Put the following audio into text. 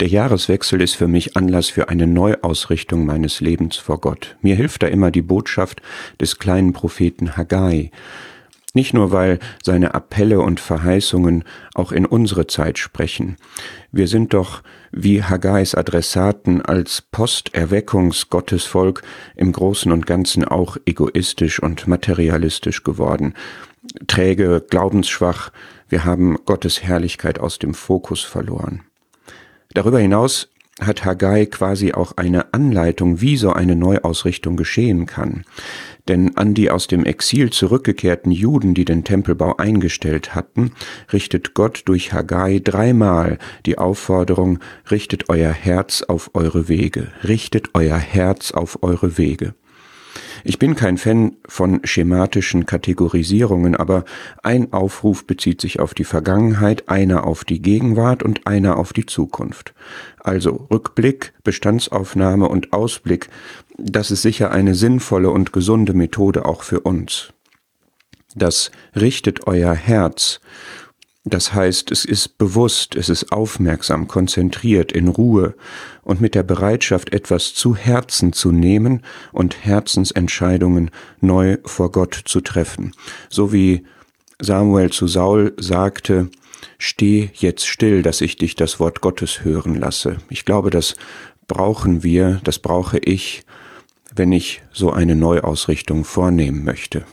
Der Jahreswechsel ist für mich Anlass für eine Neuausrichtung meines Lebens vor Gott. Mir hilft da immer die Botschaft des kleinen Propheten Haggai. Nicht nur, weil seine Appelle und Verheißungen auch in unsere Zeit sprechen. Wir sind doch wie Haggais Adressaten als Posterweckungsgottesvolk im Großen und Ganzen auch egoistisch und materialistisch geworden. Träge, glaubensschwach, wir haben Gottes Herrlichkeit aus dem Fokus verloren. Darüber hinaus hat Haggai quasi auch eine Anleitung, wie so eine Neuausrichtung geschehen kann. Denn an die aus dem Exil zurückgekehrten Juden, die den Tempelbau eingestellt hatten, richtet Gott durch Haggai dreimal die Aufforderung, richtet euer Herz auf eure Wege, richtet euer Herz auf eure Wege. Ich bin kein Fan von schematischen Kategorisierungen, aber ein Aufruf bezieht sich auf die Vergangenheit, einer auf die Gegenwart und einer auf die Zukunft. Also Rückblick, Bestandsaufnahme und Ausblick, das ist sicher eine sinnvolle und gesunde Methode auch für uns. Das richtet euer Herz das heißt, es ist bewusst, es ist aufmerksam, konzentriert, in Ruhe und mit der Bereitschaft, etwas zu Herzen zu nehmen und Herzensentscheidungen neu vor Gott zu treffen. So wie Samuel zu Saul sagte, Steh jetzt still, dass ich dich das Wort Gottes hören lasse. Ich glaube, das brauchen wir, das brauche ich, wenn ich so eine Neuausrichtung vornehmen möchte.